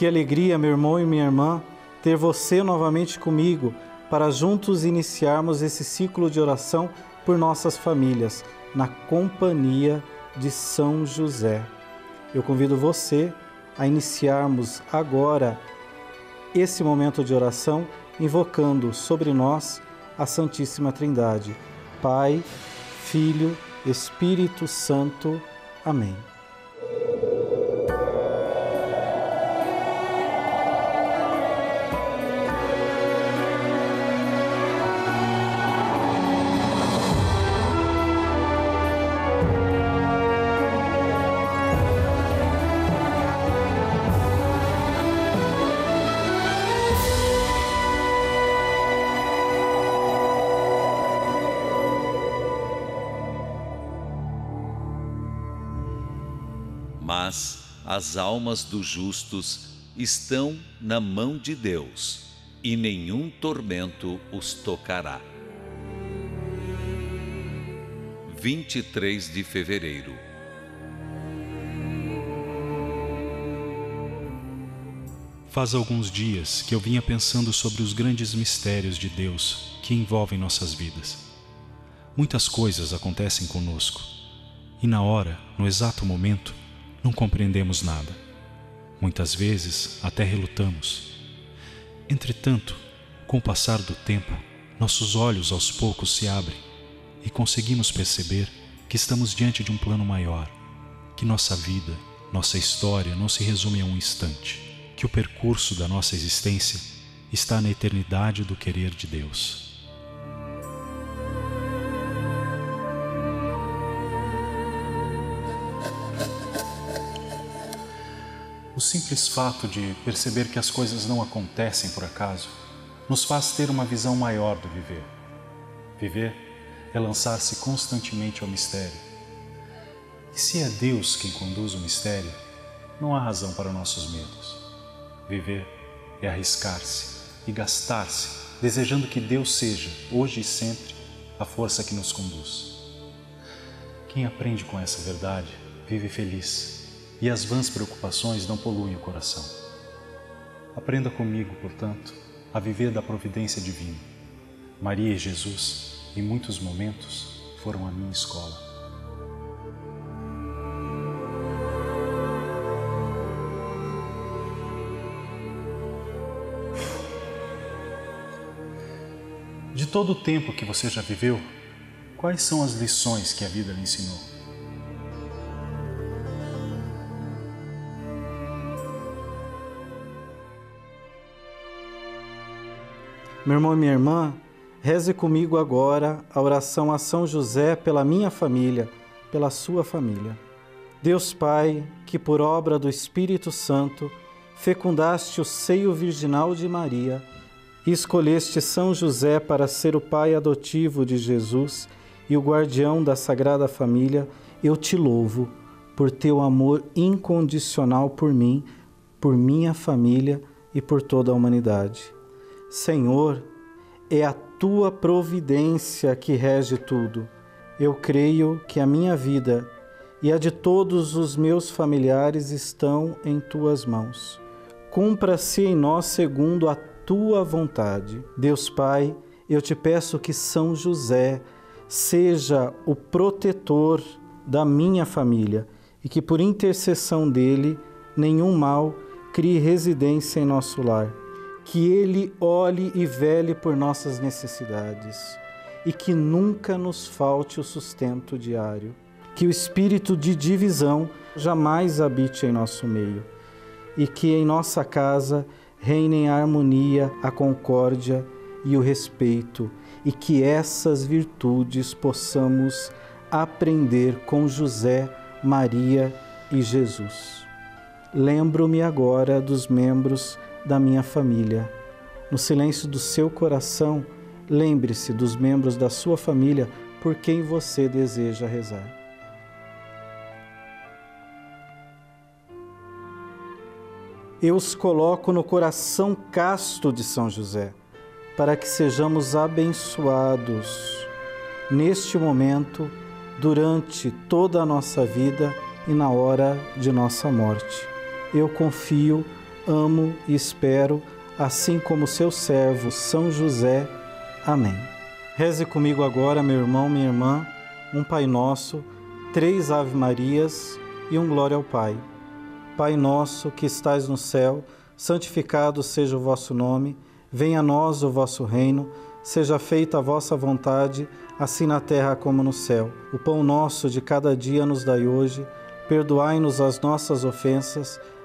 Que alegria, meu irmão e minha irmã, ter você novamente comigo para juntos iniciarmos esse ciclo de oração por nossas famílias, na companhia de São José. Eu convido você a iniciarmos agora esse momento de oração invocando sobre nós a Santíssima Trindade, Pai, Filho, Espírito Santo. Amém. Mas as almas dos justos estão na mão de Deus, e nenhum tormento os tocará. 23 de fevereiro Faz alguns dias que eu vinha pensando sobre os grandes mistérios de Deus que envolvem nossas vidas. Muitas coisas acontecem conosco, e na hora, no exato momento, não compreendemos nada. Muitas vezes até relutamos. Entretanto, com o passar do tempo, nossos olhos aos poucos se abrem e conseguimos perceber que estamos diante de um plano maior, que nossa vida, nossa história não se resume a um instante, que o percurso da nossa existência está na eternidade do querer de Deus. O simples fato de perceber que as coisas não acontecem por acaso nos faz ter uma visão maior do viver. Viver é lançar-se constantemente ao mistério. E se é Deus quem conduz o mistério, não há razão para nossos medos. Viver é arriscar-se e gastar-se, desejando que Deus seja, hoje e sempre, a força que nos conduz. Quem aprende com essa verdade vive feliz e as vãs preocupações não poluem o coração. Aprenda comigo, portanto, a viver da providência divina. Maria e Jesus, em muitos momentos, foram a minha escola. De todo o tempo que você já viveu, quais são as lições que a vida lhe ensinou? Meu irmão e minha irmã, reze comigo agora a oração a São José pela minha família, pela sua família. Deus Pai, que por obra do Espírito Santo fecundaste o seio virginal de Maria e escolheste São José para ser o pai adotivo de Jesus e o guardião da Sagrada Família, eu te louvo por teu amor incondicional por mim, por minha família e por toda a humanidade. Senhor, é a tua providência que rege tudo. Eu creio que a minha vida e a de todos os meus familiares estão em tuas mãos. Cumpra-se em nós segundo a tua vontade. Deus Pai, eu te peço que São José seja o protetor da minha família e que por intercessão dele nenhum mal crie residência em nosso lar que Ele olhe e vele por nossas necessidades e que nunca nos falte o sustento diário. Que o espírito de divisão jamais habite em nosso meio e que em nossa casa reinem a harmonia, a concórdia e o respeito, e que essas virtudes possamos aprender com José, Maria e Jesus. Lembro-me agora dos membros da minha família. No silêncio do seu coração, lembre-se dos membros da sua família por quem você deseja rezar. Eu os coloco no coração casto de São José, para que sejamos abençoados neste momento, durante toda a nossa vida e na hora de nossa morte. Eu confio amo e espero, assim como seu servo São José. Amém. Reze comigo agora, meu irmão, minha irmã, um Pai Nosso, três Ave Marias e um Glória ao Pai. Pai nosso que estais no céu, santificado seja o vosso nome, venha a nós o vosso reino, seja feita a vossa vontade, assim na terra como no céu. O pão nosso de cada dia nos dai hoje, perdoai-nos as nossas ofensas,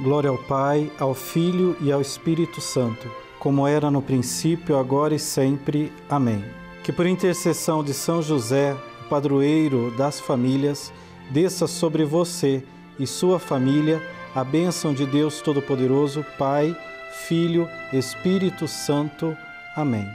Glória ao Pai, ao Filho e ao Espírito Santo, como era no princípio, agora e sempre. Amém. Que por intercessão de São José, padroeiro das famílias, desça sobre você e sua família a bênção de Deus Todo-Poderoso, Pai, Filho, Espírito Santo. Amém.